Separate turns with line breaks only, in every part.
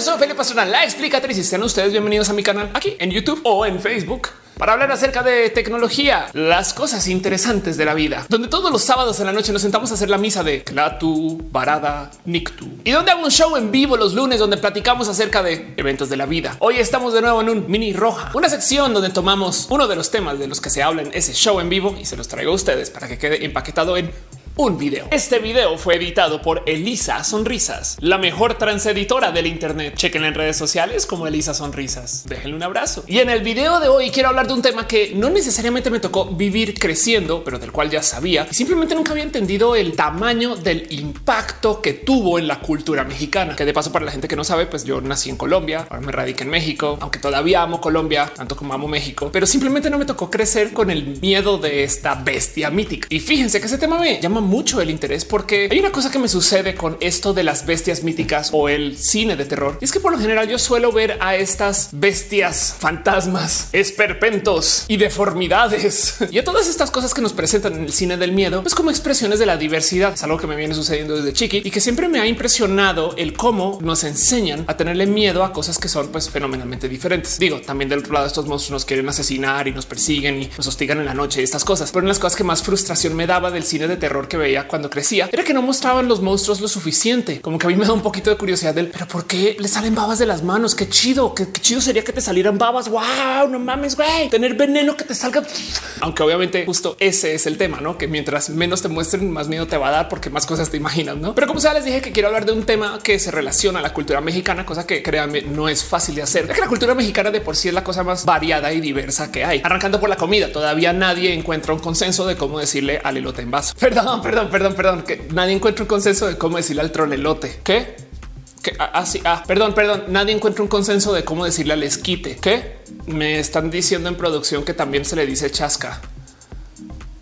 yo soy Felipe Pastrana, la explicatriz y sean ustedes bienvenidos a mi canal aquí en YouTube o en Facebook para hablar acerca de tecnología, las cosas interesantes de la vida, donde todos los sábados en la noche nos sentamos a hacer la misa de Klatu, Barada, Nictu y donde hago un show en vivo los lunes donde platicamos acerca de eventos de la vida. Hoy estamos de nuevo en un mini roja, una sección donde tomamos uno de los temas de los que se habla en ese show en vivo y se los traigo a ustedes para que quede empaquetado en un video. Este video fue editado por Elisa Sonrisas, la mejor transeditora del Internet. Chequen en redes sociales como Elisa Sonrisas. Déjenle un abrazo. Y en el video de hoy quiero hablar de un tema que no necesariamente me tocó vivir creciendo, pero del cual ya sabía. Y simplemente nunca había entendido el tamaño del impacto que tuvo en la cultura mexicana. Que de paso, para la gente que no sabe, pues yo nací en Colombia, ahora me radiqué en México, aunque todavía amo Colombia, tanto como amo México, pero simplemente no me tocó crecer con el miedo de esta bestia mítica. Y fíjense que ese tema me llama mucho el interés porque hay una cosa que me sucede con esto de las bestias míticas o el cine de terror. Y es que por lo general yo suelo ver a estas bestias, fantasmas, esperpentos y deformidades y a todas estas cosas que nos presentan en el cine del miedo, pues como expresiones de la diversidad. Es algo que me viene sucediendo desde chiqui y que siempre me ha impresionado el cómo nos enseñan a tenerle miedo a cosas que son pues fenomenalmente diferentes. Digo, también del otro lado estos monstruos nos quieren asesinar y nos persiguen y nos hostigan en la noche estas cosas. Pero en las cosas que más frustración me daba del cine de terror que veía cuando crecía era que no mostraban los monstruos lo suficiente. Como que a mí me da un poquito de curiosidad del pero por qué le salen babas de las manos? Qué chido, qué, chido sería que te salieran babas. Wow, no mames, güey, tener veneno que te salga. Aunque obviamente justo ese es el tema, no? Que mientras menos te muestren, más miedo te va a dar porque más cosas te imaginas, no? Pero como sea, les dije que quiero hablar de un tema que se relaciona a la cultura mexicana, cosa que créanme no es fácil de hacer. Es que la cultura mexicana de por sí es la cosa más variada y diversa que hay. Arrancando por la comida, todavía nadie encuentra un consenso de cómo decirle al elote en vaso. Perdón, perdón, perdón perdón, que nadie encuentra un consenso de cómo decirle al tronelote. ¿Qué? Que así, ah, ah, perdón, perdón, nadie encuentra un consenso de cómo decirle al esquite. ¿Qué? Me están diciendo en producción que también se le dice chasca.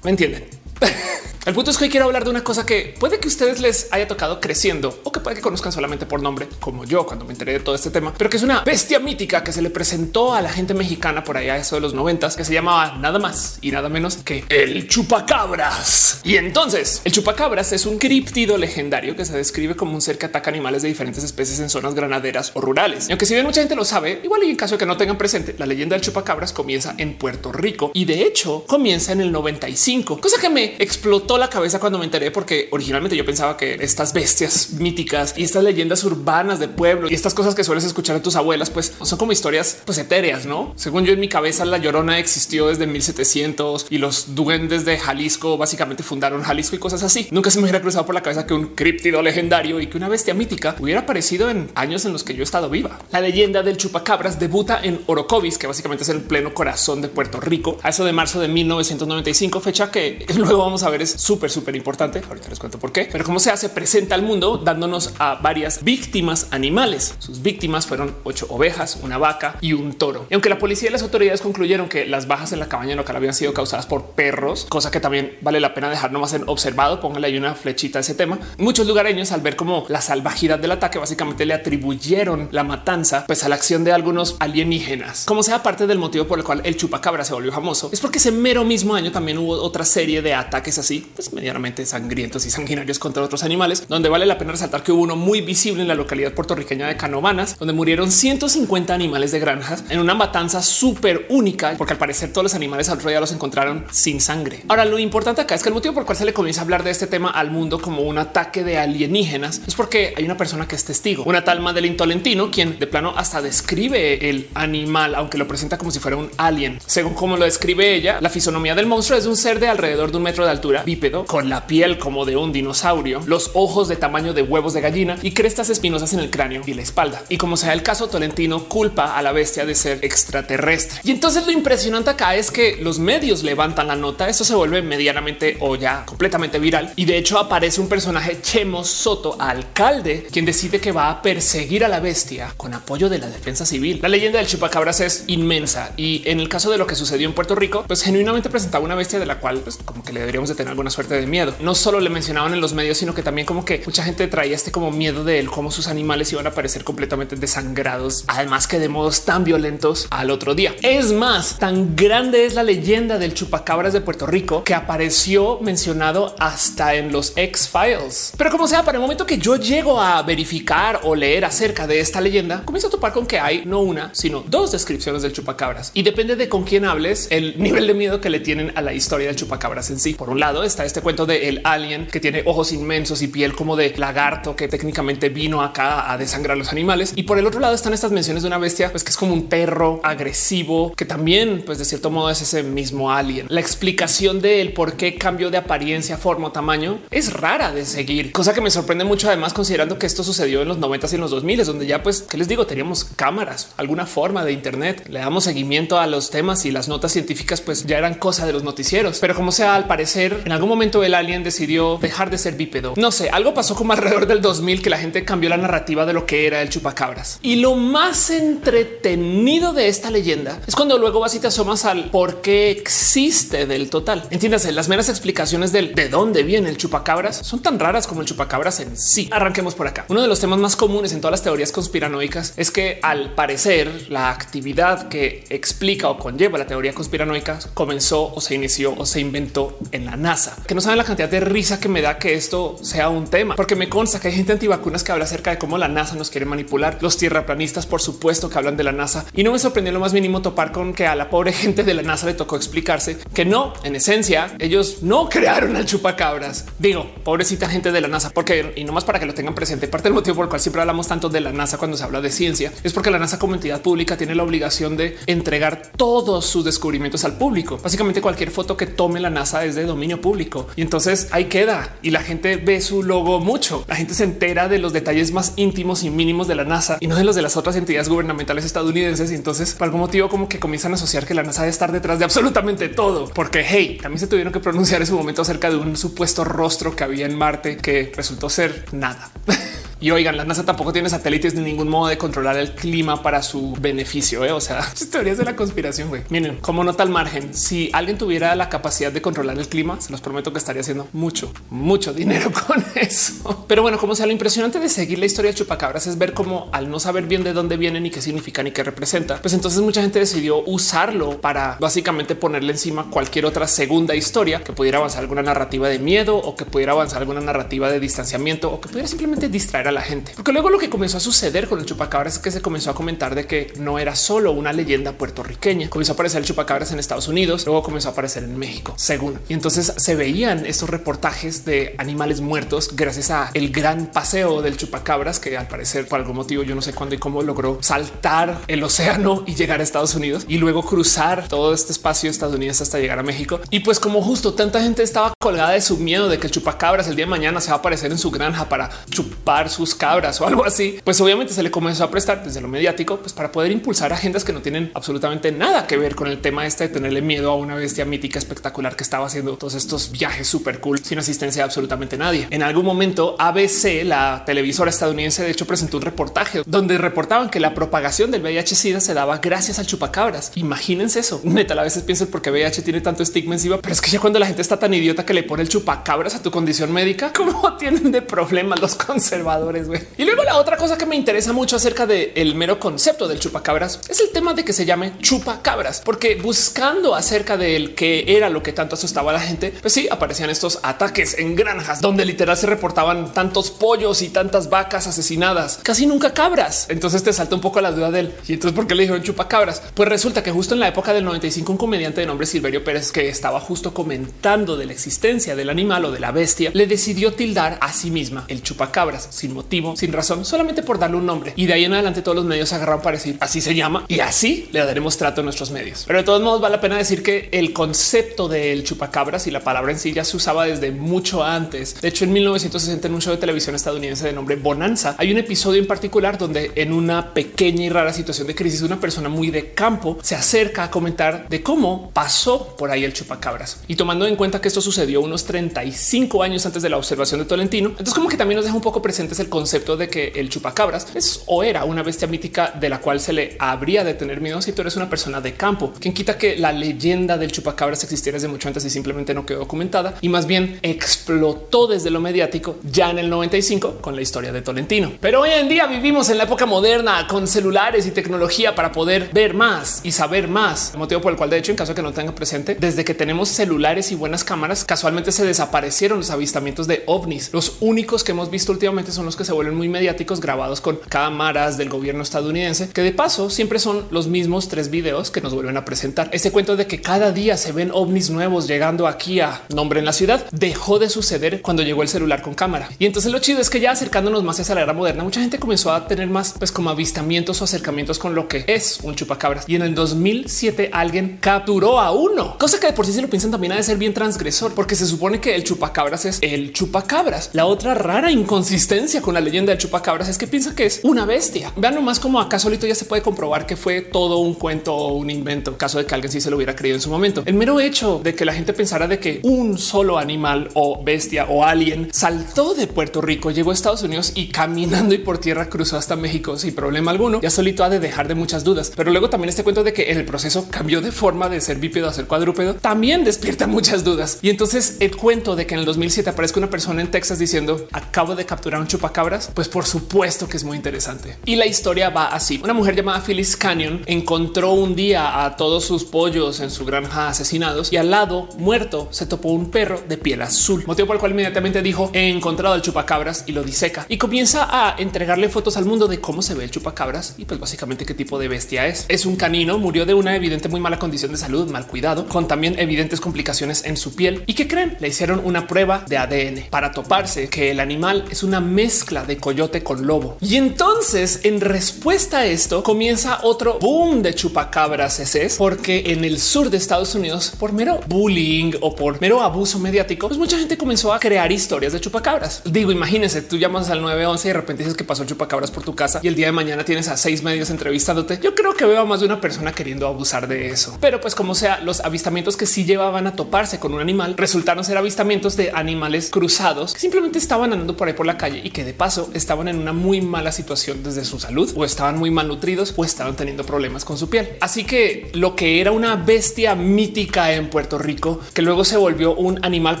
¿Me entienden? El punto es que hoy quiero hablar de una cosa que puede que ustedes les haya tocado creciendo o que puede que conozcan solamente por nombre, como yo cuando me enteré de todo este tema, pero que es una bestia mítica que se le presentó a la gente mexicana por allá eso de los noventas, que se llamaba nada más y nada menos que el chupacabras. Y entonces el chupacabras es un criptido legendario que se describe como un ser que ataca animales de diferentes especies en zonas granaderas o rurales. Y aunque si bien mucha gente lo sabe, igual y en caso de que no tengan presente, la leyenda del chupacabras comienza en Puerto Rico y de hecho comienza en el 95, cosa que me explotó la cabeza cuando me enteré, porque originalmente yo pensaba que estas bestias míticas y estas leyendas urbanas de pueblo y estas cosas que sueles escuchar a tus abuelas, pues son como historias pues etéreas, no? Según yo en mi cabeza, la llorona existió desde 1700 y los duendes de Jalisco básicamente fundaron Jalisco y cosas así. Nunca se me hubiera cruzado por la cabeza que un criptido legendario y que una bestia mítica hubiera aparecido en años en los que yo he estado viva. La leyenda del chupacabras debuta en Orocovis, que básicamente es el pleno corazón de Puerto Rico, a eso de marzo de 1995, fecha que luego vamos a ver es súper, súper importante. Ahorita les cuento por qué, pero como se hace, presenta al mundo dándonos a varias víctimas animales. Sus víctimas fueron ocho ovejas, una vaca y un toro. Y aunque la policía y las autoridades concluyeron que las bajas en la cabaña local habían sido causadas por perros, cosa que también vale la pena dejar nomás en observado, póngale ahí una flechita a ese tema. Muchos lugareños al ver como la salvajidad del ataque básicamente le atribuyeron la matanza pues a la acción de algunos alienígenas. Como sea parte del motivo por el cual el chupacabra se volvió famoso, es porque ese mero mismo año también hubo otra serie de ataques así, pues medianamente sangrientos y sanguinarios contra otros animales, donde vale la pena resaltar que hubo uno muy visible en la localidad puertorriqueña de Canovanas, donde murieron 150 animales de granjas en una matanza súper única, porque al parecer todos los animales al ya los encontraron sin sangre. Ahora, lo importante acá es que el motivo por el cual se le comienza a hablar de este tema al mundo como un ataque de alienígenas es porque hay una persona que es testigo, una tal Madeline Tolentino, quien de plano hasta describe el animal, aunque lo presenta como si fuera un alien. Según como lo describe ella, la fisonomía del monstruo es un ser de alrededor de un metro de altura, con la piel como de un dinosaurio, los ojos de tamaño de huevos de gallina y crestas espinosas en el cráneo y la espalda. Y como sea el caso, Tolentino culpa a la bestia de ser extraterrestre. Y entonces lo impresionante acá es que los medios levantan la nota. Esto se vuelve medianamente o ya completamente viral. Y de hecho aparece un personaje Chemo Soto, alcalde, quien decide que va a perseguir a la bestia con apoyo de la defensa civil. La leyenda del chupacabras es inmensa y en el caso de lo que sucedió en Puerto Rico, pues genuinamente presentaba una bestia de la cual pues, como que le deberíamos de tener algún alguna suerte de miedo. No solo le mencionaban en los medios, sino que también como que mucha gente traía este como miedo de él, cómo sus animales iban a aparecer completamente desangrados, además que de modos tan violentos al otro día. Es más, tan grande es la leyenda del chupacabras de Puerto Rico que apareció mencionado hasta en los X-Files. Pero como sea, para el momento que yo llego a verificar o leer acerca de esta leyenda, comienzo a topar con que hay no una, sino dos descripciones del chupacabras y depende de con quién hables el nivel de miedo que le tienen a la historia del chupacabras en sí. Por un lado está este cuento de el alien que tiene ojos inmensos y piel como de lagarto que técnicamente vino acá a desangrar los animales. Y por el otro lado están estas menciones de una bestia pues que es como un perro agresivo que también pues de cierto modo es ese mismo alien. La explicación de él por qué cambió de apariencia, forma o tamaño es rara de seguir, cosa que me sorprende mucho además considerando que esto sucedió en los 90 y en los 2000 donde ya pues qué les digo teníamos cámaras, alguna forma de internet, le damos seguimiento a los temas y las notas científicas pues ya eran cosa de los noticieros. Pero como sea, al parecer en algún momento el alien decidió dejar de ser bípedo. No sé, algo pasó como alrededor del 2000 que la gente cambió la narrativa de lo que era el chupacabras. Y lo más entretenido de esta leyenda es cuando luego vas y te asomas al por qué existe del total. Entiéndase, las meras explicaciones del de dónde viene el chupacabras son tan raras como el chupacabras en sí. Arranquemos por acá. Uno de los temas más comunes en todas las teorías conspiranoicas es que al parecer la actividad que explica o conlleva la teoría conspiranoica comenzó o se inició o se inventó en la NASA. Que no saben la cantidad de risa que me da que esto sea un tema, porque me consta que hay gente antivacunas que habla acerca de cómo la NASA nos quiere manipular. Los tierraplanistas, por supuesto, que hablan de la NASA y no me sorprendió lo más mínimo topar con que a la pobre gente de la NASA le tocó explicarse que no, en esencia, ellos no crearon al chupacabras. Digo, pobrecita gente de la NASA, porque y no más para que lo tengan presente. Parte del motivo por el cual siempre hablamos tanto de la NASA cuando se habla de ciencia es porque la NASA como entidad pública tiene la obligación de entregar todos sus descubrimientos al público. Básicamente cualquier foto que tome la NASA es de dominio público y entonces ahí queda y la gente ve su logo mucho. La gente se entera de los detalles más íntimos y mínimos de la NASA y no de los de las otras entidades gubernamentales estadounidenses. Y entonces por algún motivo como que comienzan a asociar que la NASA debe estar detrás de absolutamente todo, porque hey, también se tuvieron que pronunciar en su momento acerca de un supuesto rostro que había en Marte que resultó ser nada. Y oigan, la NASA tampoco tiene satélites ni ningún modo de controlar el clima para su beneficio. ¿eh? O sea, teorías de la conspiración. güey. Miren, como nota al margen, si alguien tuviera la capacidad de controlar el clima, se los prometo que estaría haciendo mucho, mucho dinero con eso. Pero bueno, como sea, lo impresionante de seguir la historia de chupacabras es ver cómo al no saber bien de dónde vienen y qué significa ni qué representa, pues entonces mucha gente decidió usarlo para básicamente ponerle encima cualquier otra segunda historia que pudiera avanzar alguna narrativa de miedo o que pudiera avanzar alguna narrativa de distanciamiento o que pudiera simplemente distraer a la gente. Porque luego lo que comenzó a suceder con el chupacabras es que se comenzó a comentar de que no era solo una leyenda puertorriqueña. Comenzó a aparecer el chupacabras en Estados Unidos, luego comenzó a aparecer en México, según. Y entonces se veían estos reportajes de animales muertos gracias a el gran paseo del chupacabras que al parecer por algún motivo yo no sé cuándo y cómo logró saltar el océano y llegar a Estados Unidos y luego cruzar todo este espacio estadounidense hasta llegar a México. Y pues como justo tanta gente estaba colgada de su miedo de que el chupacabras el día de mañana se va a aparecer en su granja para chupar sus cabras o algo así, pues obviamente se le comenzó a prestar desde lo mediático pues para poder impulsar agendas que no tienen absolutamente nada que ver con el tema este de tenerle miedo a una bestia mítica espectacular que estaba haciendo todos estos viajes súper cool sin asistencia de absolutamente nadie. En algún momento ABC, la televisora estadounidense, de hecho presentó un reportaje donde reportaban que la propagación del VIH SIDA se daba gracias al chupacabras. Imagínense eso. Neta, a veces pienso por qué VIH tiene tanto estigma encima, pero es que ya cuando la gente está tan idiota que le pone el chupacabras a tu condición médica, ¿cómo tienen de problemas los conservadores? Y luego la otra cosa que me interesa mucho acerca del mero concepto del chupacabras es el tema de que se llame chupacabras, porque buscando acerca del que era lo que tanto asustaba a la gente, pues sí aparecían estos ataques en granjas donde literal se reportaban tantos pollos y tantas vacas asesinadas, casi nunca cabras. Entonces te salta un poco la duda del y entonces por qué le dijeron chupacabras? Pues resulta que justo en la época del 95 un comediante de nombre Silverio Pérez que estaba justo comentando de la existencia del animal o de la bestia le decidió tildar a sí misma el chupacabras sin motivo, sin razón, solamente por darle un nombre. Y de ahí en adelante todos los medios agarraron para decir así se llama y así le daremos trato a nuestros medios. Pero de todos modos vale la pena decir que el concepto del chupacabras y la palabra en sí ya se usaba desde mucho antes. De hecho, en 1960 en un show de televisión estadounidense de nombre Bonanza hay un episodio en particular donde en una pequeña y rara situación de crisis una persona muy de campo se acerca a comentar de cómo pasó por ahí el chupacabras y tomando en cuenta que esto sucedió unos 35 años antes de la observación de Tolentino. Entonces como que también nos deja un poco presentes el concepto de que el chupacabras es o era una bestia mítica de la cual se le habría de tener miedo si tú eres una persona de campo. Quien quita que la leyenda del chupacabras existiera desde mucho antes y simplemente no quedó documentada y más bien explotó desde lo mediático ya en el 95 con la historia de Tolentino. Pero hoy en día vivimos en la época moderna con celulares y tecnología para poder ver más y saber más. El motivo por el cual, de hecho, en caso de que no tenga presente, desde que tenemos celulares y buenas cámaras, casualmente se desaparecieron los avistamientos de ovnis. Los únicos que hemos visto últimamente son los que se vuelven muy mediáticos, grabados con cámaras del gobierno estadounidense, que de paso siempre son los mismos tres videos que nos vuelven a presentar. Ese cuento de que cada día se ven ovnis nuevos llegando aquí a nombre en la ciudad dejó de suceder cuando llegó el celular con cámara. Y entonces lo chido es que ya acercándonos más hacia la era moderna, mucha gente comenzó a tener más pues como avistamientos o acercamientos con lo que es un chupacabras. Y en el 2007 alguien capturó a uno, cosa que de por sí si lo piensan también ha de ser bien transgresor, porque se supone que el chupacabras es el chupacabras. La otra rara inconsistencia con la leyenda del chupacabras es que piensa que es una bestia. Vean nomás como acá solito ya se puede comprobar que fue todo un cuento o un invento, caso de que alguien sí se lo hubiera creído en su momento. El mero hecho de que la gente pensara de que un solo animal o bestia o alien saltó de Puerto Rico, llegó a Estados Unidos y caminando y por tierra cruzó hasta México sin problema alguno, ya solito ha de dejar de muchas dudas. Pero luego también este cuento de que el proceso cambió de forma de ser bípedo a ser cuadrúpedo también despierta muchas dudas. Y entonces el cuento de que en el 2007 aparezca una persona en Texas diciendo acabo de capturar un chupacabras, pues por supuesto que es muy interesante. Y la historia va así. Una mujer llamada Phyllis Canyon encontró un día a todos sus pollos en su granja asesinados y al lado muerto se topó un perro de piel azul, motivo por el cual inmediatamente dijo he encontrado el chupacabras y lo diseca y comienza a entregarle fotos al mundo de cómo se ve el chupacabras y pues básicamente qué tipo de bestia es. Es un canino, murió de una evidente muy mala condición de salud, mal cuidado, con también evidentes complicaciones en su piel y que creen le hicieron una prueba de ADN para toparse que el animal es una mezcla de coyote con lobo. Y entonces en respuesta a esto comienza otro boom de chupacabras ese porque en el sur de Estados Unidos por mero bullying o por mero abuso mediático, pues mucha gente comenzó a crear historias de chupacabras. Digo, imagínense, tú llamas al 911 y de repente dices que pasó el chupacabras por tu casa y el día de mañana tienes a seis medios entrevistándote. Yo creo que veo a más de una persona queriendo abusar de eso. Pero pues como sea, los avistamientos que sí llevaban a toparse con un animal resultaron ser avistamientos de animales cruzados que simplemente estaban andando por ahí por la calle y que de paso estaban en una muy mala situación desde su salud o estaban muy malnutridos o estaban teniendo problemas con su piel. Así que lo que era una bestia mítica en Puerto Rico, que luego se volvió un animal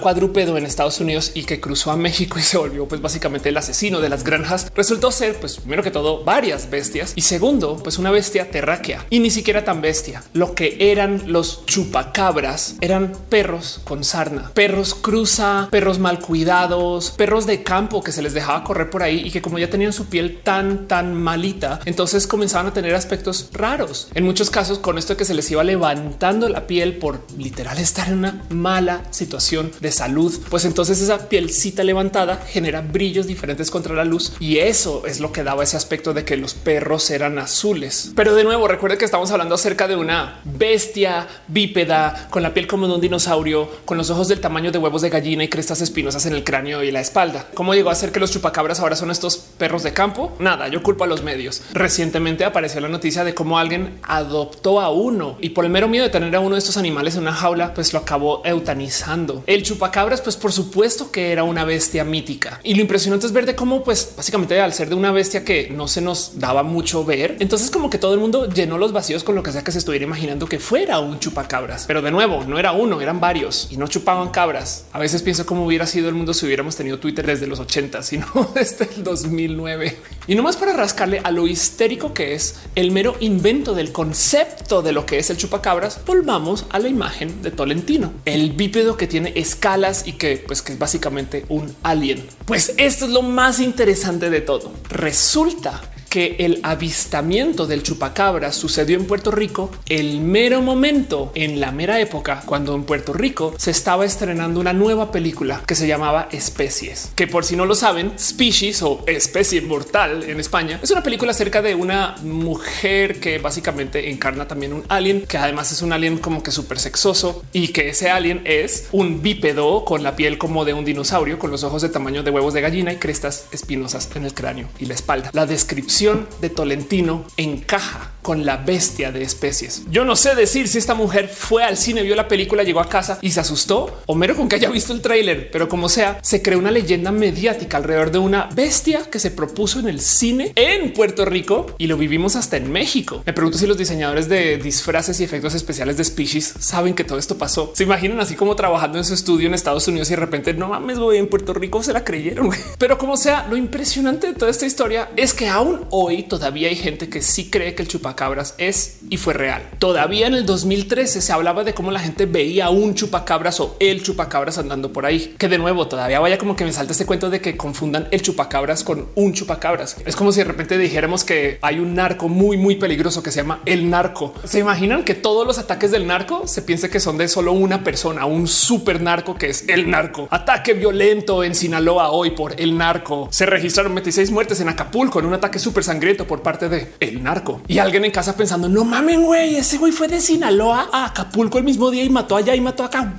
cuadrúpedo en Estados Unidos y que cruzó a México y se volvió pues básicamente el asesino de las granjas, resultó ser pues primero que todo varias bestias y segundo pues una bestia terráquea y ni siquiera tan bestia. Lo que eran los chupacabras eran perros con sarna, perros cruza, perros mal cuidados, perros de campo que se les dejaba correr por ahí y que como ya tenían su piel tan tan malita, entonces comenzaban a tener aspectos raros. En muchos casos con esto que se les iba levantando la piel por literal estar en una mala situación de salud, pues entonces esa pielcita levantada genera brillos diferentes contra la luz y eso es lo que daba ese aspecto de que los perros eran azules. Pero de nuevo, recuerde que estamos hablando acerca de una bestia bípeda con la piel como de un dinosaurio, con los ojos del tamaño de huevos de gallina y crestas espinosas en el cráneo y la espalda. ¿Cómo llegó a ser que los chupacabras ahora son estos perros de campo? Nada, yo culpo a los medios. Recientemente apareció la noticia de cómo alguien adoptó a uno y por el mero miedo de tener a uno de estos animales en una jaula, pues lo acabó eutanizando. El chupacabras, pues por supuesto que era una bestia mítica y lo impresionante es ver de cómo, pues básicamente al ser de una bestia que no se nos daba mucho ver, entonces como que todo el mundo llenó los vacíos con lo que sea que se estuviera imaginando que fuera un chupacabras. Pero de nuevo, no era uno, eran varios y no chupaban cabras. A veces pienso cómo hubiera sido el mundo si hubiéramos tenido Twitter desde los 80, sino desde el 2009. Y no más para rascarle a lo histérico que es el mero invento del concepto de lo que es el chupacabras, volvamos a la imagen de Tolentino, el bípedo que tiene escalas y que pues que es básicamente un alien. Pues esto es lo más interesante de todo. Resulta que el avistamiento del chupacabra sucedió en Puerto Rico el mero momento en la mera época cuando en Puerto Rico se estaba estrenando una nueva película que se llamaba Especies, que por si no lo saben, Species o Especie Mortal en España es una película acerca de una mujer que básicamente encarna también un alien, que además es un alien como que súper sexoso y que ese alien es un bípedo con la piel como de un dinosaurio, con los ojos de tamaño de huevos de gallina y crestas espinosas en el cráneo y la espalda. La descripción de Tolentino encaja con la bestia de especies. Yo no sé decir si esta mujer fue al cine, vio la película, llegó a casa y se asustó o mero con que haya visto el tráiler, pero como sea, se creó una leyenda mediática alrededor de una bestia que se propuso en el cine en Puerto Rico y lo vivimos hasta en México. Me pregunto si los diseñadores de disfraces y efectos especiales de Species saben que todo esto pasó. Se imaginan así como trabajando en su estudio en Estados Unidos y de repente no mames, voy en Puerto Rico se la creyeron. Pero como sea, lo impresionante de toda esta historia es que aún hoy todavía hay gente que sí cree que el chupacabras es y fue real. Todavía en el 2013 se hablaba de cómo la gente veía un chupacabras o el chupacabras andando por ahí. Que de nuevo todavía vaya como que me salta este cuento de que confundan el chupacabras con un chupacabras. Es como si de repente dijéramos que hay un narco muy, muy peligroso que se llama el narco. Se imaginan que todos los ataques del narco se piense que son de solo una persona, un super narco que es el narco. Ataque violento en Sinaloa hoy por el narco. Se registraron 26 muertes en Acapulco en un ataque súper sangriento por parte de el narco. Y alguien en casa pensando, no mamen, güey, ese güey fue de Sinaloa a Acapulco el mismo día y mató allá y mató acá.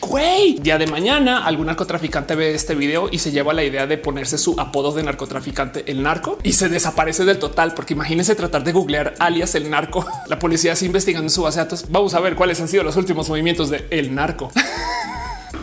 Güey, día de mañana algún narcotraficante ve este video y se lleva la idea de ponerse su apodo de narcotraficante, el narco, y se desaparece del total, porque imagínense tratar de googlear alias el narco. La policía está investigando en su base de datos. Vamos a ver cuáles han sido los últimos movimientos de el narco.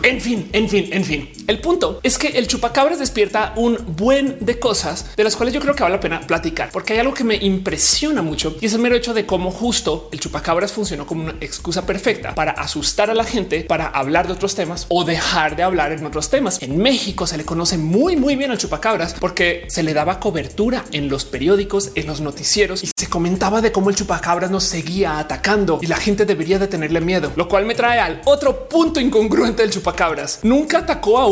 En fin, en fin, en fin. El punto es que el chupacabras despierta un buen de cosas de las cuales yo creo que vale la pena platicar, porque hay algo que me impresiona mucho y es el mero hecho de cómo justo el chupacabras funcionó como una excusa perfecta para asustar a la gente, para hablar de otros temas o dejar de hablar en otros temas. En México se le conoce muy, muy bien al chupacabras porque se le daba cobertura en los periódicos, en los noticieros y se comentaba de cómo el chupacabras nos seguía atacando y la gente debería de tenerle miedo, lo cual me trae al otro punto incongruente del chupacabras cabras Nunca atacó a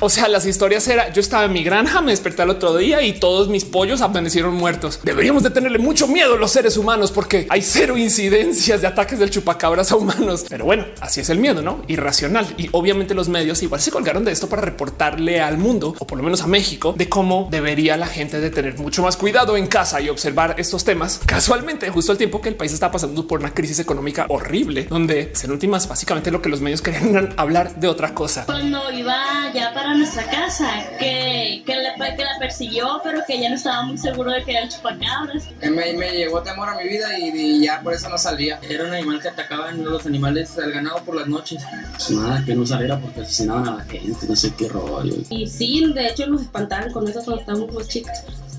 O sea, las historias era yo estaba en mi granja, me desperté el otro día y todos mis pollos amanecieron muertos. Deberíamos de tenerle mucho miedo a los seres humanos porque hay cero incidencias de ataques del chupacabras a humanos. Pero bueno, así es el miedo, no irracional. Y obviamente los medios igual se colgaron de esto para reportarle al mundo o por lo menos a México de cómo debería la gente tener mucho más cuidado en casa y observar estos temas. Casualmente, justo al tiempo que el país está pasando por una crisis económica horrible, donde en últimas básicamente lo que los medios querían hablar de otra cosa.
Cuando iba ya para nuestra casa, que, que, le, que la persiguió, pero que ya no estaba muy seguro de que era el chupacabras.
Me, me llegó temor a mi vida y, ya por eso no salía.
Era un animal que atacaban los animales al ganado por las noches. Pues nada, que no saliera porque asesinaban a la gente, no sé qué rollo.
Y sí, de hecho nos espantaban con eso cuando estábamos chicos,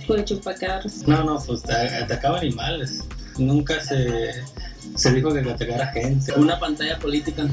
con el chupacabras.
No, no, pues atacaban animales. Nunca se se dijo que atacara gente. Una pantalla política.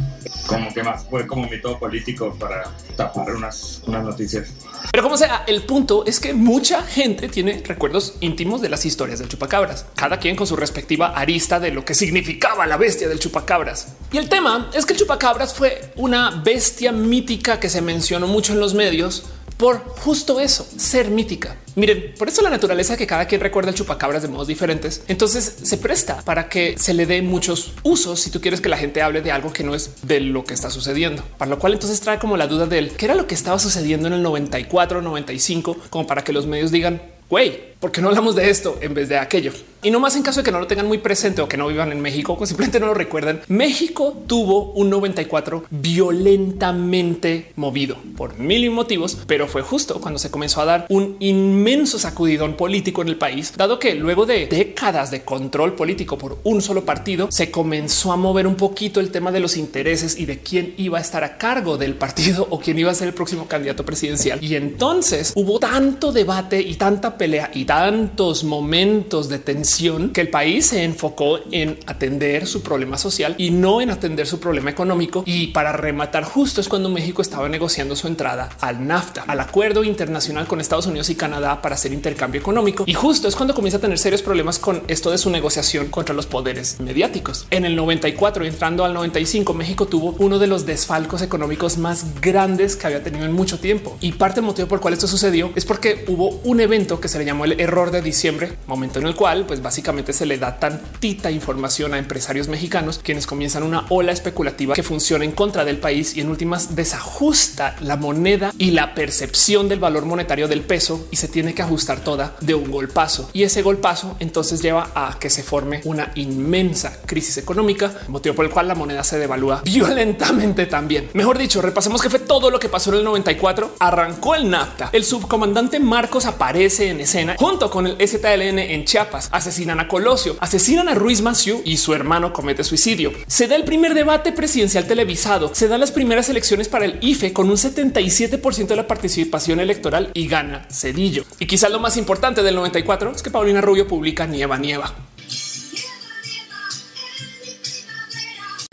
Como que más fue como método político para tapar unas, unas noticias.
Pero como sea, el punto es que mucha gente tiene recuerdos íntimos de las historias del chupacabras, cada quien con su respectiva arista de lo que significaba la bestia del chupacabras. Y el tema es que el chupacabras fue una bestia mítica que se mencionó mucho en los medios por justo eso, ser mítica. Miren, por eso la naturaleza que cada quien recuerda el chupacabras de modos diferentes, entonces se presta para que se le dé muchos usos si tú quieres que la gente hable de algo que no es de lo que está sucediendo. Para lo cual entonces trae como la duda del qué era lo que estaba sucediendo en el 94, 95, como para que los medios digan, güey, ¿por qué no hablamos de esto en vez de aquello? Y no más en caso de que no lo tengan muy presente o que no vivan en México o simplemente no lo recuerdan. México tuvo un 94 violentamente movido por mil motivos, pero fue justo cuando se comenzó a dar un inmenso sacudidón político en el país, dado que luego de décadas de control político por un solo partido, se comenzó a mover un poquito el tema de los intereses y de quién iba a estar a cargo del partido o quién iba a ser el próximo candidato presidencial. Y entonces hubo tanto debate y tanta pelea y tantos momentos de tensión que el país se enfocó en atender su problema social y no en atender su problema económico. Y para rematar justo es cuando México estaba negociando su entrada al NAFTA, al acuerdo internacional con Estados Unidos y Canadá para hacer intercambio económico. Y justo es cuando comienza a tener serios problemas con esto de su negociación contra los poderes mediáticos. En el 94, entrando al 95, México tuvo uno de los desfalcos económicos más grandes que había tenido en mucho tiempo. Y parte del motivo por el cual esto sucedió es porque hubo un evento que se le llamó el error de diciembre, momento en el cual pues básicamente se le da tantita información a empresarios mexicanos quienes comienzan una ola especulativa que funciona en contra del país y en últimas desajusta la moneda y la percepción del valor monetario del peso y se tiene que ajustar toda de un golpazo. Y ese golpazo entonces lleva a que se forme una inmensa crisis económica, motivo por el cual la moneda se devalúa violentamente también. Mejor dicho, repasemos que fue todo lo que pasó en el 94. Arrancó el NAFTA. El subcomandante Marcos aparece en escena junto con el ZLN en Chiapas, asesinan a Colosio, asesinan a Ruiz Massieu y su hermano comete suicidio. Se da el primer debate presidencial televisado, se dan las primeras elecciones para el IFE con un 77% de la participación electoral y gana Cedillo. Y quizás lo más importante del 94 es que Paulina Rubio publica Nieva Nieva.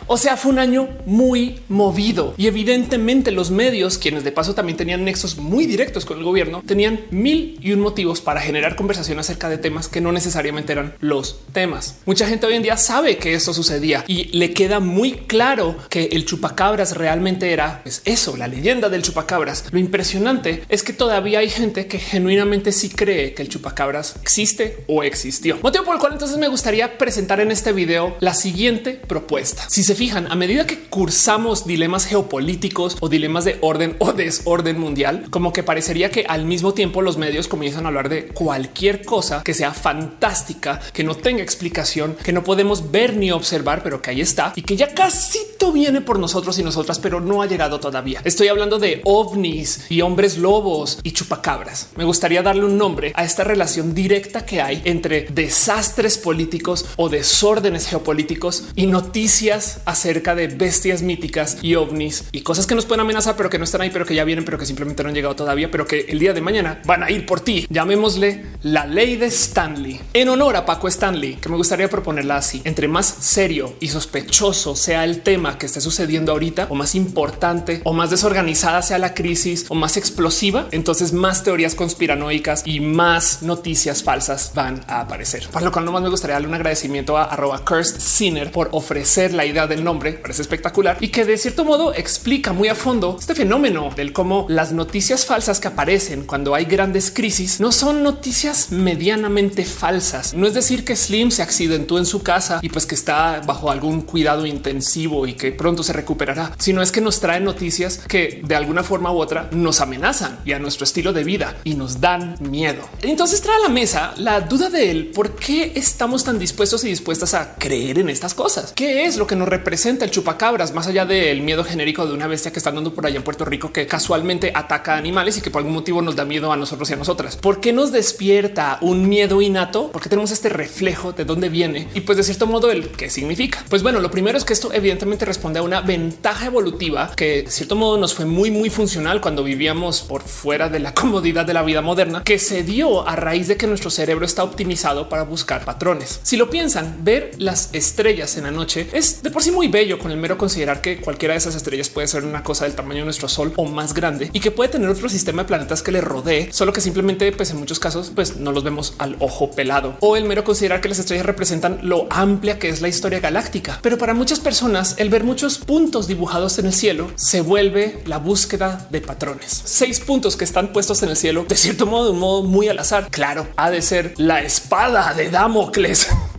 O sea, fue un año muy movido y evidentemente los medios, quienes de paso también tenían nexos muy directos con el gobierno, tenían mil y un motivos para generar conversación acerca de temas que no necesariamente eran los temas. Mucha gente hoy en día sabe que esto sucedía y le queda muy claro que el chupacabras realmente era pues eso, la leyenda del chupacabras. Lo impresionante es que todavía hay gente que genuinamente sí cree que el chupacabras existe o existió. Motivo por el cual entonces me gustaría presentar en este video la siguiente propuesta. Si fijan, a medida que cursamos dilemas geopolíticos o dilemas de orden o desorden mundial, como que parecería que al mismo tiempo los medios comienzan a hablar de cualquier cosa que sea fantástica, que no tenga explicación, que no podemos ver ni observar, pero que ahí está y que ya casi viene por nosotros y nosotras, pero no ha llegado todavía. Estoy hablando de ovnis y hombres lobos y chupacabras. Me gustaría darle un nombre a esta relación directa que hay entre desastres políticos o desórdenes geopolíticos y noticias acerca de bestias míticas y ovnis y cosas que nos pueden amenazar, pero que no están ahí, pero que ya vienen, pero que simplemente no han llegado todavía, pero que el día de mañana van a ir por ti. Llamémosle la ley de Stanley en honor a Paco Stanley, que me gustaría proponerla así. Entre más serio y sospechoso sea el tema que esté sucediendo ahorita o más importante o más desorganizada sea la crisis o más explosiva, entonces más teorías conspiranoicas y más noticias falsas van a aparecer. Por lo cual nomás me gustaría darle un agradecimiento a arroba cursed sinner por ofrecer la idea del nombre. Parece espectacular y que de cierto modo explica muy a fondo este fenómeno del cómo las noticias falsas que aparecen cuando hay grandes crisis no son noticias medianamente falsas. No es decir que Slim se accidentó en su casa y pues que está bajo algún cuidado intensivo y que pronto se recuperará, sino es que nos trae noticias que de alguna forma u otra nos amenazan y a nuestro estilo de vida y nos dan miedo. Entonces trae a la mesa la duda de él por qué estamos tan dispuestos y dispuestas a creer en estas cosas. ¿Qué es lo que nos representa el chupacabras más allá del miedo genérico de una bestia que está andando por allá en Puerto Rico que casualmente ataca animales y que por algún motivo nos da miedo a nosotros y a nosotras? ¿Por qué nos despierta un miedo innato? Porque tenemos este reflejo de dónde viene y pues de cierto modo el qué significa. Pues bueno, lo primero es que esto evidentemente responde a una ventaja evolutiva que de cierto modo nos fue muy, muy funcional cuando vivíamos por fuera de la comodidad de la vida moderna, que se dio a raíz de que nuestro cerebro está optimizado para buscar patrones. Si lo piensan, ver las estrellas en la noche es de por sí muy bello con el mero considerar que cualquiera de esas estrellas puede ser una cosa del tamaño de nuestro sol o más grande y que puede tener otro sistema de planetas que le rodee, solo que simplemente, pues en muchos casos, pues no los vemos al ojo pelado o el mero considerar que las estrellas representan lo amplia que es la historia galáctica. Pero para muchas personas, el ver muchos puntos dibujados en el cielo se vuelve la búsqueda de patrones. Seis puntos que están puestos en el cielo de cierto modo, de un modo muy al azar. Claro, ha de ser la espada de Damocles.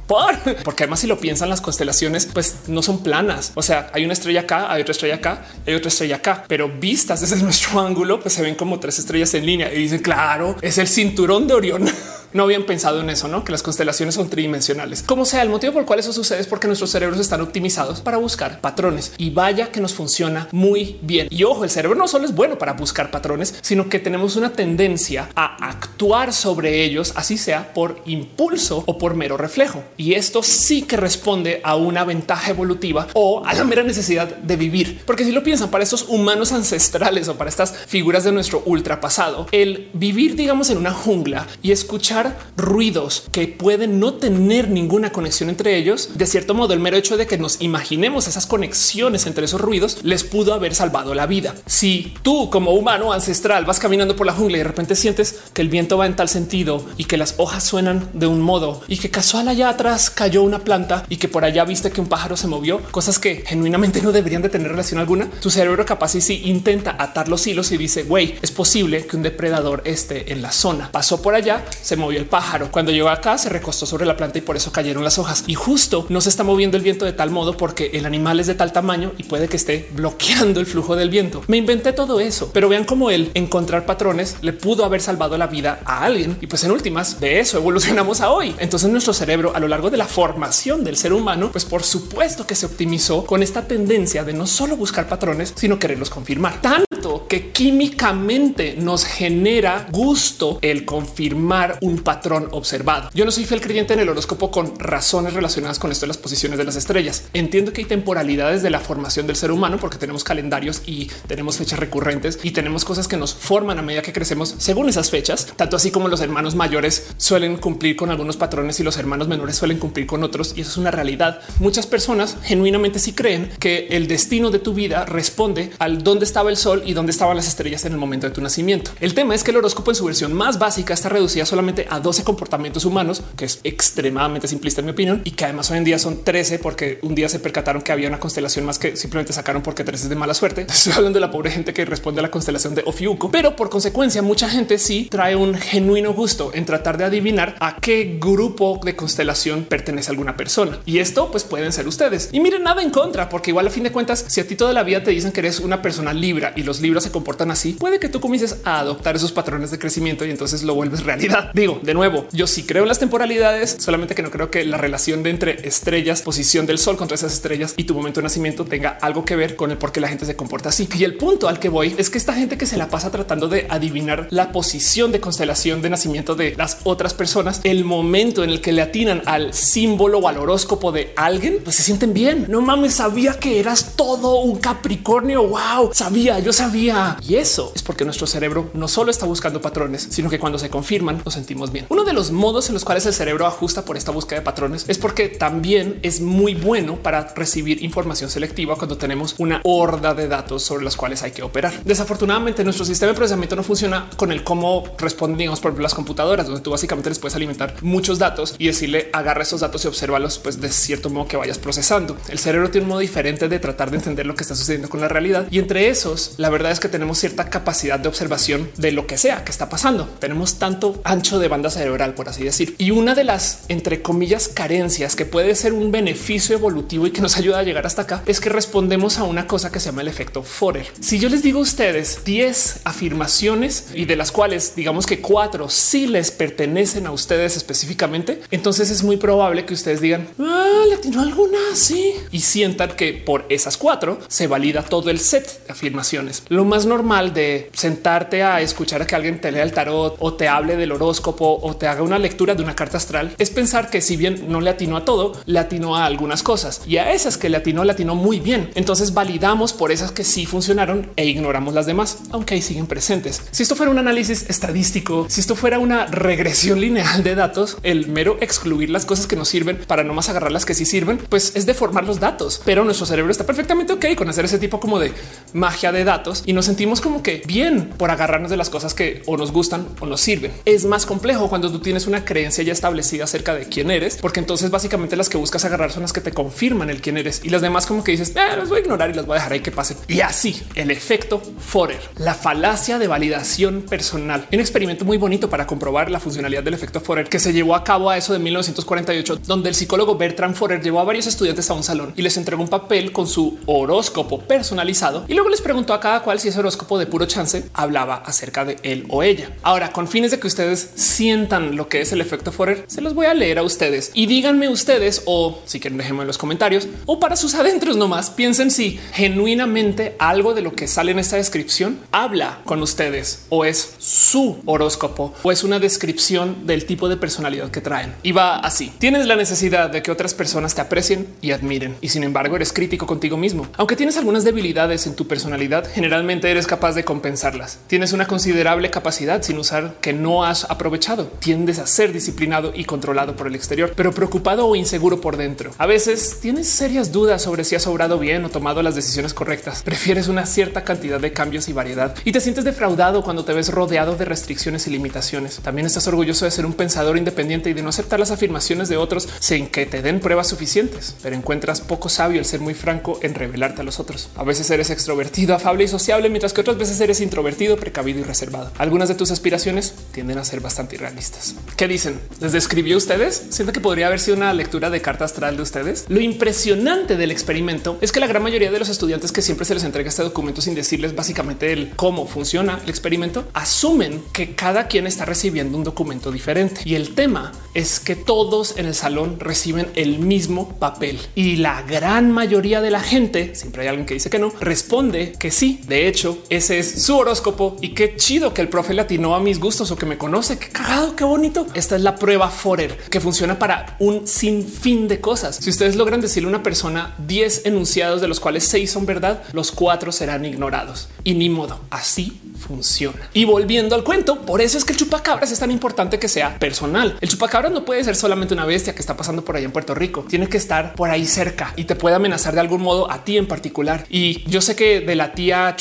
porque además si lo piensan las constelaciones pues no son planas. O sea, hay una estrella acá, hay otra estrella acá, hay otra estrella acá, pero vistas desde nuestro ángulo pues se ven como tres estrellas en línea y dicen claro, es el cinturón de Orión. No habían pensado en eso, no que las constelaciones son tridimensionales. Como sea, el motivo por el cual eso sucede es porque nuestros cerebros están optimizados para buscar patrones y vaya que nos funciona muy bien. Y ojo, el cerebro no solo es bueno para buscar patrones, sino que tenemos una tendencia a actuar sobre ellos, así sea por impulso o por mero reflejo. Y esto sí que responde a una ventaja evolutiva o a la mera necesidad de vivir. Porque si lo piensan para estos humanos ancestrales o para estas figuras de nuestro ultrapasado, el vivir, digamos, en una jungla y escuchar ruidos que pueden no tener ninguna conexión entre ellos, de cierto modo, el mero hecho de que nos imaginemos esas conexiones entre esos ruidos les pudo haber salvado la vida. Si tú como humano ancestral vas caminando por la jungla y de repente sientes que el viento va en tal sentido y que las hojas suenan de un modo y que casual allá atrás cayó una planta y que por allá viste que un pájaro se movió, cosas que genuinamente no deberían de tener relación alguna. Tu cerebro capaz y si intenta atar los hilos y dice, güey, es posible que un depredador esté en la zona. Pasó por allá, se movió el pájaro. Cuando llegó acá, se recostó sobre la planta y por eso cayeron las hojas. Y justo no se está moviendo el viento de tal modo porque el animal es de tal tamaño y puede que esté bloqueando el flujo del viento. Me inventé todo eso, pero vean cómo el encontrar patrones le pudo haber salvado la vida a alguien. Y pues en últimas de eso evolucionamos a hoy. Entonces nuestro cerebro a lo largo de la formación del ser humano, pues por supuesto que se optimizó con esta tendencia de no solo buscar patrones, sino quererlos confirmar. Tanto que químicamente nos genera gusto el confirmar un patrón observado. Yo no soy fiel creyente en el horóscopo con razones relacionadas con esto de las posiciones de las estrellas. Entiendo que hay temporalidades de la formación del ser humano porque tenemos calendarios y tenemos fechas recurrentes y tenemos cosas que nos forman a medida que crecemos según esas fechas, tanto así como los hermanos mayores suelen cumplir con algunos patrones y los hermanos menores suelen cumplir con otros. Y eso es una realidad. Muchas personas genuinamente sí creen que el destino de tu vida responde al dónde estaba el sol y dónde estaban las estrellas en el momento de tu nacimiento. El tema es que el horóscopo en su versión más básica está reducida solamente a 12 comportamientos humanos, que es extremadamente simplista en mi opinión, y que además hoy en día son 13 porque un día se percataron que había una constelación más que simplemente sacaron porque 13 es de mala suerte. Estoy hablando de la pobre gente que responde a la constelación de Ofiuco, pero por consecuencia mucha gente sí trae un genuino gusto en tratar de adivinar a qué grupo de constelación pertenece alguna persona. Y esto pues pueden ser ustedes. Y miren nada en contra, porque igual a fin de cuentas, si a ti toda la vida te dicen que eres una persona libra y los libros se comportan así, puede que tú comiences a adoptar esos patrones de crecimiento y entonces lo vuelves realidad. Digo, de nuevo, yo sí creo en las temporalidades, solamente que no creo que la relación de entre estrellas, posición del sol contra esas estrellas y tu momento de nacimiento tenga algo que ver con el por qué la gente se comporta así. Y el punto al que voy es que esta gente que se la pasa tratando de adivinar la posición de constelación de nacimiento de las otras personas, el momento en el que le atinan al símbolo o al horóscopo de alguien, pues se sienten bien. No mames, sabía que eras todo un Capricornio. Wow, sabía, yo sabía. Y eso es porque nuestro cerebro no solo está buscando patrones, sino que cuando se confirman nos sentimos bien. Uno de los modos en los cuales el cerebro ajusta por esta búsqueda de patrones es porque también es muy bueno para recibir información selectiva cuando tenemos una horda de datos sobre los cuales hay que operar. Desafortunadamente, nuestro sistema de procesamiento no funciona con el cómo responden, digamos, por ejemplo, las computadoras, donde tú básicamente les puedes alimentar muchos datos y decirle agarra esos datos y obsérvalos, pues de cierto modo que vayas procesando. El cerebro tiene un modo diferente de tratar de entender lo que está sucediendo con la realidad y entre esos, la verdad es que tenemos cierta capacidad de observación de lo que sea que está pasando. Tenemos tanto ancho de banda cerebral, por así decir. Y una de las, entre comillas, carencias que puede ser un beneficio evolutivo y que nos ayuda a llegar hasta acá es que respondemos a una cosa que se llama el efecto Forer. Si yo les digo a ustedes 10 afirmaciones y de las cuales digamos que cuatro sí les pertenecen a ustedes específicamente, entonces es muy probable que ustedes digan, ah, le tiró alguna así y sientan que por esas cuatro se valida todo el set de afirmaciones. Lo más normal de sentarte a escuchar a que alguien te lea el tarot o te hable del horóscopo o te haga una lectura de una carta astral es pensar que si bien no le atinó a todo, le atinó a algunas cosas y a esas que le atinó, le atinó muy bien. Entonces validamos por esas que sí funcionaron e ignoramos las demás, aunque ahí siguen presentes. Si esto fuera un análisis estadístico, si esto fuera una regresión lineal de datos, el mero excluir las cosas que nos sirven para no más agarrar las que sí sirven, pues es deformar los datos. Pero nuestro cerebro está perfectamente ok con hacer ese tipo como de magia de datos y nos sentimos como que bien por agarrarnos de las cosas que o nos gustan o nos sirven. Es más complejo cuando tú tienes una creencia ya establecida acerca de quién eres, porque entonces básicamente las que buscas agarrar son las que te confirman el quién eres y las demás como que dices, eh, las voy a ignorar y las voy a dejar ahí que pasen. Y así el efecto Forer, la falacia de validación personal, un experimento muy bonito para comprobar la funcionalidad del efecto Forer que se llevó a cabo a eso de 1948, donde el psicólogo Bertrand Forer llevó a varios estudiantes a un salón y les entregó un papel con su horóscopo personalizado y luego les preguntó a cada cual si ese horóscopo de puro chance hablaba acerca de él o ella. Ahora, con fines de que ustedes sientan lo que es el efecto Forer, se los voy a leer a ustedes y díganme ustedes o si quieren déjenme en los comentarios o para sus adentros nomás piensen si genuinamente algo de lo que sale en esta descripción habla con ustedes o es su horóscopo o es una descripción del tipo de personalidad que traen. Y va así. Tienes la necesidad de que otras personas te aprecien y admiren y sin embargo eres crítico contigo mismo. Aunque tienes algunas debilidades en tu personalidad, generalmente eres capaz de compensarlas. Tienes una considerable capacidad sin usar que no has aprovechado. Tiendes a ser disciplinado y controlado por el exterior, pero preocupado o inseguro por dentro. A veces tienes serias dudas sobre si has obrado bien o tomado las decisiones correctas. Prefieres una cierta cantidad de cambios y variedad y te sientes defraudado cuando te ves rodeado de restricciones y limitaciones. También estás orgulloso de ser un pensador independiente y de no aceptar las afirmaciones de otros sin que te den pruebas suficientes, pero encuentras poco sabio el ser muy franco en revelarte a los otros. A veces eres extrovertido, afable y sociable, mientras que otras veces eres introvertido, precavido y reservado. Algunas de tus aspiraciones tienden a ser bastante irrealistas. ¿Qué dicen? ¿Les describió ustedes? Siento que podría haber sido una lectura de carta astral de ustedes. Lo impresionante del experimento es que la gran mayoría de los estudiantes que siempre se les entrega este documento sin decirles básicamente el cómo funciona el experimento, asumen que cada quien está recibiendo un documento diferente. Y el tema es que todos en el salón reciben el mismo papel y la gran mayoría de la gente, siempre hay alguien que dice que no, responde que sí. De hecho, hecho, ese es su horóscopo y qué chido que el profe le a mis gustos o que me conoce. Qué cagado, qué bonito. Esta es la prueba Forer que funciona para un sinfín de cosas. Si ustedes logran decirle a una persona 10 enunciados de los cuales 6 son verdad, los cuatro serán ignorados y ni modo. Así funciona. Y volviendo al cuento, por eso es que el chupacabras es tan importante que sea personal. El chupacabras no puede ser solamente una bestia que está pasando por ahí en Puerto Rico. Tiene que estar por ahí cerca y te puede amenazar de algún modo a ti en particular. Y yo sé que de la tía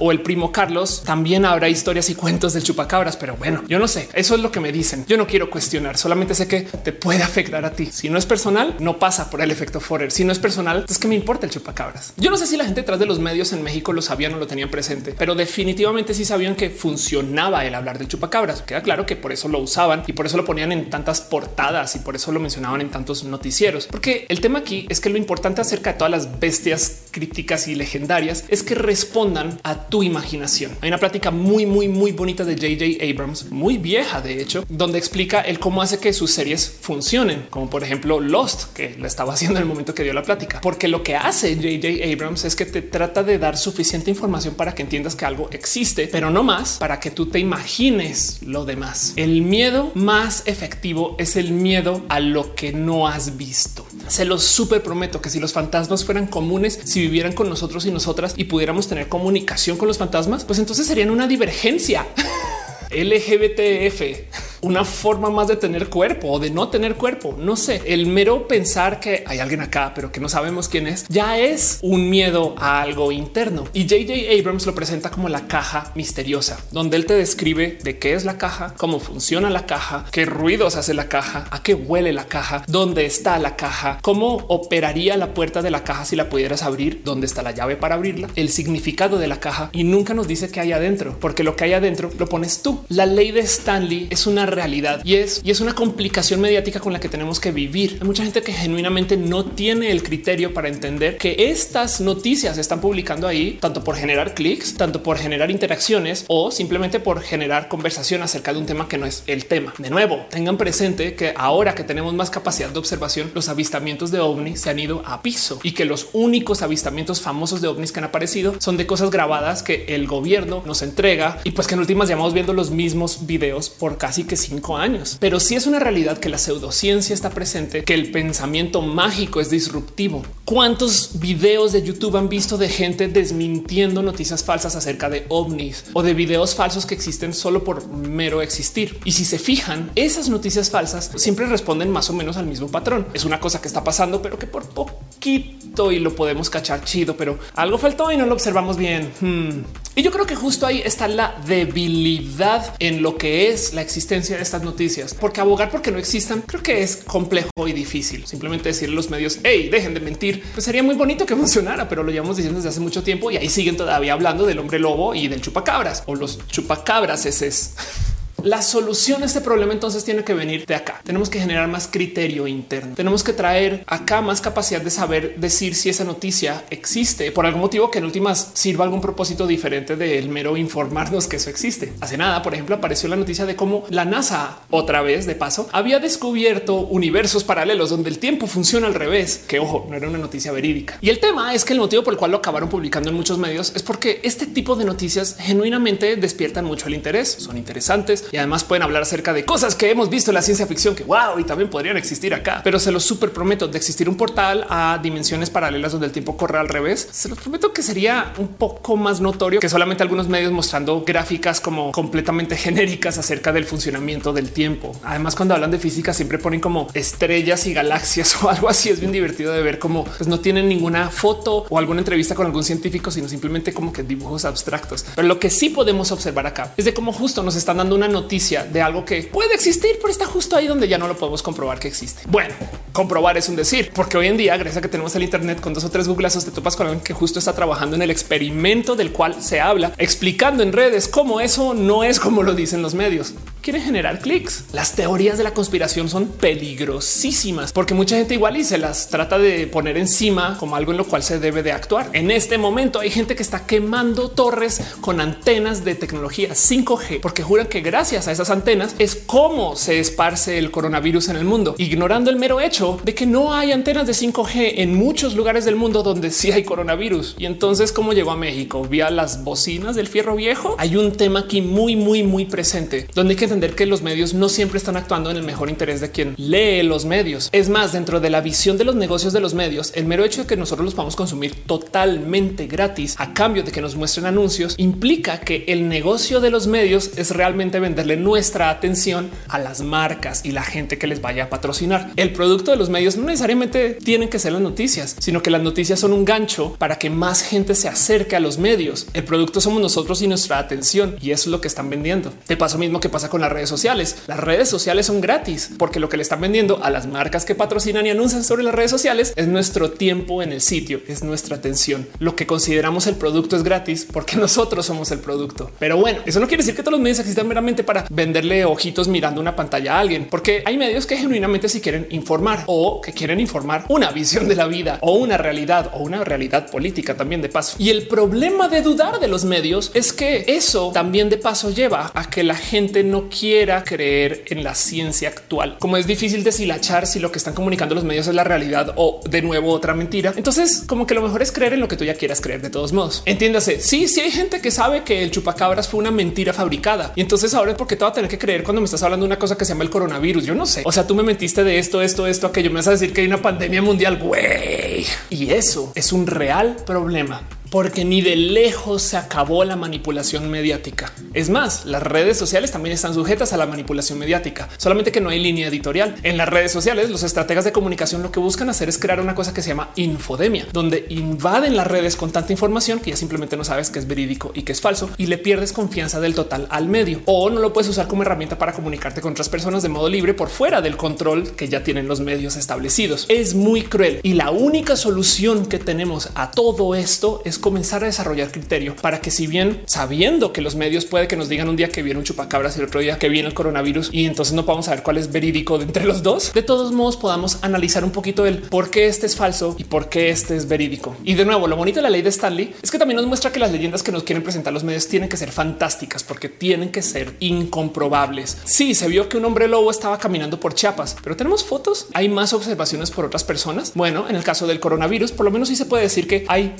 O el primo Carlos también habrá historias y cuentos del chupacabras, pero bueno, yo no sé. Eso es lo que me dicen. Yo no quiero cuestionar, solamente sé que te puede afectar a ti. Si no es personal, no pasa por el efecto Forer. Si no es personal, es que me importa el chupacabras. Yo no sé si la gente detrás de los medios en México lo sabían o lo tenían presente, pero definitivamente sí sabían que funcionaba el hablar del chupacabras. Queda claro que por eso lo usaban y por eso lo ponían en tantas portadas y por eso lo mencionaban en tantos noticieros. Porque el tema aquí es que lo importante acerca de todas las bestias críticas y legendarias es que respondan a tu imaginación. Hay una plática muy, muy, muy bonita de JJ Abrams, muy vieja de hecho, donde explica el cómo hace que sus series funcionen, como por ejemplo Lost, que la estaba haciendo en el momento que dio la plática, porque lo que hace JJ Abrams es que te trata de dar suficiente información para que entiendas que algo existe, pero no más para que tú te imagines lo demás. El miedo más efectivo es el miedo a lo que no has visto. Se los súper prometo que si los fantasmas fueran comunes, si vivieran con nosotros y nosotras y pudiéramos tener comunicación con los fantasmas, pues entonces serían una divergencia. LGBTF, una forma más de tener cuerpo o de no tener cuerpo. No sé, el mero pensar que hay alguien acá, pero que no sabemos quién es, ya es un miedo a algo interno. Y JJ Abrams lo presenta como la caja misteriosa, donde él te describe de qué es la caja, cómo funciona la caja, qué ruidos hace la caja, a qué huele la caja, dónde está la caja, cómo operaría la puerta de la caja si la pudieras abrir, dónde está la llave para abrirla, el significado de la caja y nunca nos dice qué hay adentro, porque lo que hay adentro lo pones tú. La ley de Stanley es una realidad y es, y es una complicación mediática con la que tenemos que vivir. Hay mucha gente que genuinamente no tiene el criterio para entender que estas noticias se están publicando ahí tanto por generar clics, tanto por generar interacciones o simplemente por generar conversación acerca de un tema que no es el tema. De nuevo, tengan presente que ahora que tenemos más capacidad de observación, los avistamientos de ovnis se han ido a piso y que los únicos avistamientos famosos de ovnis que han aparecido son de cosas grabadas que el gobierno nos entrega y pues que en últimas llamamos viendo los mismos videos por casi que años. Pero sí es una realidad que la pseudociencia está presente, que el pensamiento mágico es disruptivo. ¿Cuántos videos de YouTube han visto de gente desmintiendo noticias falsas acerca de ovnis o de videos falsos que existen solo por mero existir? Y si se fijan, esas noticias falsas siempre responden más o menos al mismo patrón. Es una cosa que está pasando, pero que por poquito y lo podemos cachar chido, pero algo faltó y no lo observamos bien. Hmm. Y yo creo que justo ahí está la debilidad en lo que es la existencia de estas noticias, porque abogar porque no existan creo que es complejo y difícil. Simplemente decirle a los medios, hey, dejen de mentir, pues sería muy bonito que funcionara, pero lo llevamos diciendo desde hace mucho tiempo y ahí siguen todavía hablando del hombre lobo y del chupacabras o los chupacabras. Ese es la solución a este problema entonces tiene que venir de acá. Tenemos que generar más criterio interno. Tenemos que traer acá más capacidad de saber decir si esa noticia existe por algún motivo que en últimas sirva algún propósito diferente del mero informarnos que eso existe. Hace nada, por ejemplo, apareció la noticia de cómo la NASA otra vez de paso había descubierto universos paralelos donde el tiempo funciona al revés, que ojo, no era una noticia verídica. Y el tema es que el motivo por el cual lo acabaron publicando en muchos medios es porque este tipo de noticias genuinamente despiertan mucho el interés, son interesantes y además pueden hablar acerca de cosas que hemos visto en la ciencia ficción que wow y también podrían existir acá. Pero se los súper prometo de existir un portal a dimensiones paralelas donde el tiempo corre al revés. Se los prometo que sería un poco más notorio que solamente algunos medios mostrando gráficas como completamente genéricas acerca del funcionamiento del tiempo. Además, cuando hablan de física, siempre ponen como estrellas y galaxias o algo así. Es bien divertido de ver cómo pues, no tienen ninguna foto o alguna entrevista con algún científico, sino simplemente como que dibujos abstractos. Pero lo que sí podemos observar acá es de cómo justo nos están dando una noticia de algo que puede existir, pero está justo ahí donde ya no lo podemos comprobar que existe. Bueno, comprobar es un decir, porque hoy en día, gracias a que tenemos el Internet con dos o tres googlazos, te topas con alguien que justo está trabajando en el experimento del cual se habla, explicando en redes cómo eso no es como lo dicen los medios. Quieren generar clics. Las teorías de la conspiración son peligrosísimas porque mucha gente igual y se las trata de poner encima como algo en lo cual se debe de actuar. En este momento hay gente que está quemando torres con antenas de tecnología 5G porque juran que gracias a esas antenas es como se esparce el coronavirus en el mundo, ignorando el mero hecho de que no hay antenas de 5G en muchos lugares del mundo donde sí hay coronavirus. Y entonces, ¿cómo llegó a México? Vía las bocinas del fierro viejo. Hay un tema aquí muy, muy, muy presente, donde hay que entender que los medios no siempre están actuando en el mejor interés de quien lee los medios. Es más, dentro de la visión de los negocios de los medios, el mero hecho de que nosotros los podamos consumir totalmente gratis a cambio de que nos muestren anuncios implica que el negocio de los medios es realmente venderle nuestra atención a las marcas y la gente que les vaya a patrocinar. El producto de los medios no necesariamente tienen que ser las noticias, sino que las noticias son un gancho para que más gente se acerque a los medios. El producto somos nosotros y nuestra atención y eso es lo que están vendiendo. De paso mismo que pasa con las redes sociales. Las redes sociales son gratis porque lo que le están vendiendo a las marcas que patrocinan y anuncian sobre las redes sociales es nuestro tiempo en el sitio, es nuestra atención. Lo que consideramos el producto es gratis porque nosotros somos el producto. Pero bueno, eso no quiere decir que todos los medios existan meramente para venderle ojitos mirando una pantalla a alguien, porque hay medios que genuinamente si quieren informar o que quieren informar una visión de la vida o una realidad o una realidad política también de paso. Y el problema de dudar de los medios es que eso también de paso lleva a que la gente no quiera creer en la ciencia actual. Como es difícil deshilachar si lo que están comunicando los medios es la realidad o de nuevo otra mentira. Entonces, como que lo mejor es creer en lo que tú ya quieras creer de todos modos. Entiéndase. Sí, sí hay gente que sabe que el chupacabras fue una mentira fabricada y entonces ahora es porque te va a tener que creer cuando me estás hablando de una cosa que se llama el coronavirus. Yo no sé. O sea, tú me mentiste de esto, esto, esto, aquello. Me vas a decir que hay una pandemia mundial. Güey. Y eso es un real problema porque ni de lejos se acabó la manipulación mediática. Es más, las redes sociales también están sujetas a la manipulación mediática, solamente que no hay línea editorial. En las redes sociales, los estrategas de comunicación lo que buscan hacer es crear una cosa que se llama infodemia, donde invaden las redes con tanta información que ya simplemente no sabes que es verídico y que es falso y le pierdes confianza del total al medio o no lo puedes usar como herramienta para comunicarte con otras personas de modo libre por fuera del control que ya tienen los medios establecidos. Es muy cruel y la única solución que tenemos a todo esto es comenzar a desarrollar criterio para que si bien sabiendo que los medios puede que nos digan un día que viene un chupacabras y el otro día que viene el coronavirus y entonces no podemos saber cuál es verídico de entre los dos, de todos modos podamos analizar un poquito el por qué este es falso y por qué este es verídico. Y de nuevo, lo bonito de la ley de Stanley es que también nos muestra que las leyendas que nos quieren presentar los medios tienen que ser fantásticas porque tienen que ser incomprobables. Sí, se vio que un hombre lobo estaba caminando por Chiapas, pero tenemos fotos. Hay más observaciones por otras personas. Bueno, en el caso del coronavirus, por lo menos sí se puede decir que hay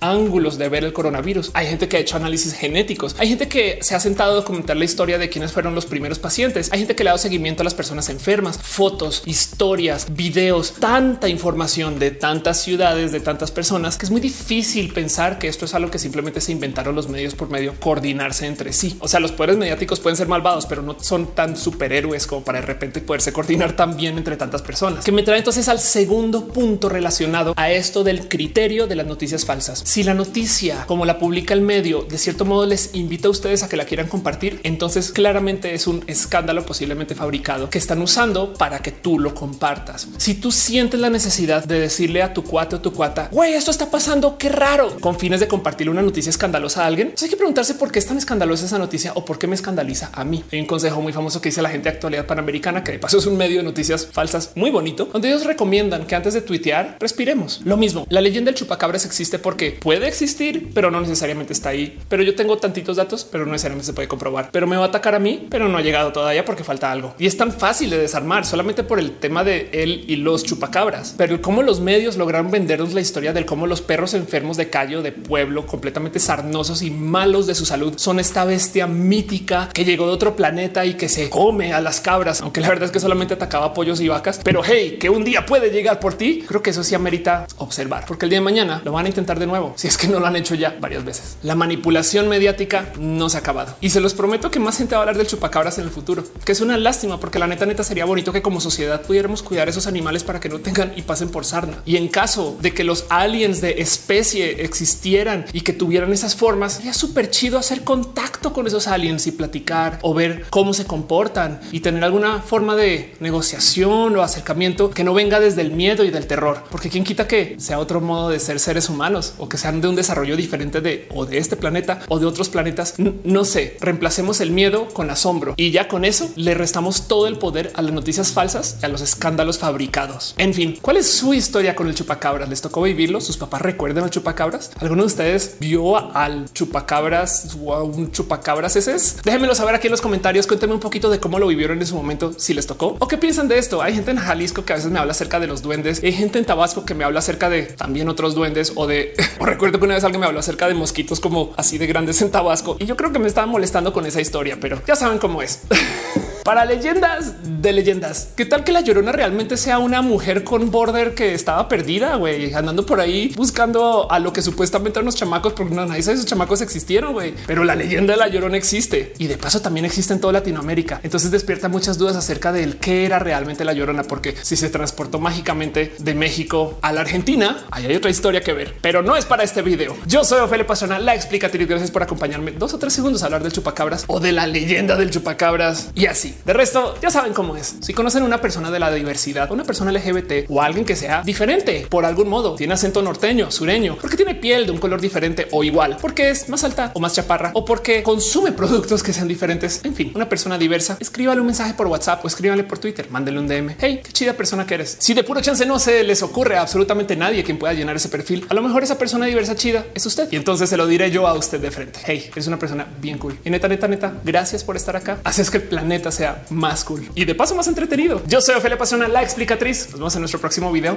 ángulos de ver el coronavirus. Hay gente que ha hecho análisis genéticos. Hay gente que se ha sentado a documentar la historia de quiénes fueron los primeros pacientes. Hay gente que le ha dado seguimiento a las personas enfermas, fotos, historias, videos, tanta información de tantas ciudades, de tantas personas, que es muy difícil pensar que esto es algo que simplemente se inventaron los medios por medio coordinarse entre sí. O sea, los poderes mediáticos pueden ser malvados, pero no son tan superhéroes como para de repente poderse coordinar tan bien entre tantas personas. Que me trae entonces al segundo punto relacionado a esto del criterio de las noticias falsas. Si la noticia, como la publica el medio, de cierto modo les invita a ustedes a que la quieran compartir, entonces claramente es un escándalo posiblemente fabricado que están usando para que tú lo compartas. Si tú sientes la necesidad de decirle a tu cuate o tu cuata, güey, esto está pasando, qué raro, con fines de compartir una noticia escandalosa a alguien, entonces hay que preguntarse por qué es tan escandalosa esa noticia o por qué me escandaliza a mí. Hay un consejo muy famoso que dice la gente de actualidad panamericana, que de paso es un medio de noticias falsas muy bonito, donde ellos recomiendan que antes de tuitear respiremos. Lo mismo, la leyenda del chupacabras existe porque puede existir, pero no necesariamente está ahí. Pero yo tengo tantitos datos, pero no necesariamente se puede comprobar. Pero me va a atacar a mí, pero no ha llegado todavía porque falta algo. Y es tan fácil de desarmar solamente por el tema de él y los chupacabras. Pero cómo los medios lograron vendernos la historia del cómo los perros enfermos de callo de pueblo completamente sarnosos y malos de su salud son esta bestia mítica que llegó de otro planeta y que se come a las cabras, aunque la verdad es que solamente atacaba pollos y vacas. Pero hey, que un día puede llegar por ti. Creo que eso sí amerita observar, porque el día de mañana lo van a intentar de nuevo. Si es que no lo han hecho ya varias veces. La manipulación mediática no se ha acabado y se los prometo que más gente va a hablar del chupacabras en el futuro, que es una lástima porque la neta neta sería bonito que como sociedad pudiéramos cuidar esos animales para que no tengan y pasen por sarna. Y en caso de que los aliens de especie existieran y que tuvieran esas formas, sería súper chido hacer contacto con esos aliens y platicar o ver cómo se comportan y tener alguna forma de negociación o acercamiento que no venga desde el miedo y del terror, porque quien quita que sea otro modo de ser seres humanos o que sean de un desarrollo diferente de o de este planeta o de otros planetas. No sé, reemplacemos el miedo con asombro y ya con eso le restamos todo el poder a las noticias falsas y a los escándalos fabricados. En fin, ¿cuál es su historia con el chupacabras? ¿Les tocó vivirlo? ¿Sus papás recuerdan al chupacabras? ¿Alguno de ustedes vio al chupacabras o a un chupacabras ese es? Déjenmelo saber aquí en los comentarios. Cuéntenme un poquito de cómo lo vivieron en su momento, si les tocó o qué piensan de esto. Hay gente en Jalisco que a veces me habla acerca de los duendes. Hay gente en Tabasco que me habla acerca de también otros duendes o de recuerdo que una vez alguien me habló acerca de mosquitos como así de grandes en Tabasco y yo creo que me estaba molestando con esa historia, pero ya saben cómo es. Para leyendas de leyendas, ¿qué tal que la llorona realmente sea una mujer con border que estaba perdida, güey, andando por ahí buscando a lo que supuestamente eran los chamacos, porque no nadie sabe esos chamacos existieron, güey, pero la leyenda de la llorona existe y de paso también existe en toda Latinoamérica. Entonces despierta muchas dudas acerca del qué era realmente la llorona, porque si se transportó mágicamente de México a la Argentina, ahí hay otra historia que ver, pero no es para este video. Yo soy Ophelia Pastrana, la explicatriz. Gracias por acompañarme dos o tres segundos a hablar del chupacabras o de la leyenda del chupacabras y así. De resto, ya saben cómo es. Si conocen una persona de la diversidad, una persona LGBT o alguien que sea diferente por algún modo, tiene acento norteño, sureño, porque tiene piel de un color diferente o igual, porque es más alta o más chaparra o porque consume productos que sean diferentes. En fin, una persona diversa, escríbale un mensaje por WhatsApp o escríbale por Twitter, mándele un DM. Hey, qué chida persona que eres. Si de puro chance no se les ocurre a absolutamente nadie quien pueda llenar ese perfil, a lo mejor esa persona diversa chida es usted y entonces se lo diré yo a usted de frente. Hey, eres una persona bien cool y neta, neta, neta. Gracias por estar acá. Haces que el planeta sea más cool y de paso más entretenido. Yo soy Ophelia Pasiona, la explicatriz. Nos vemos en nuestro próximo video.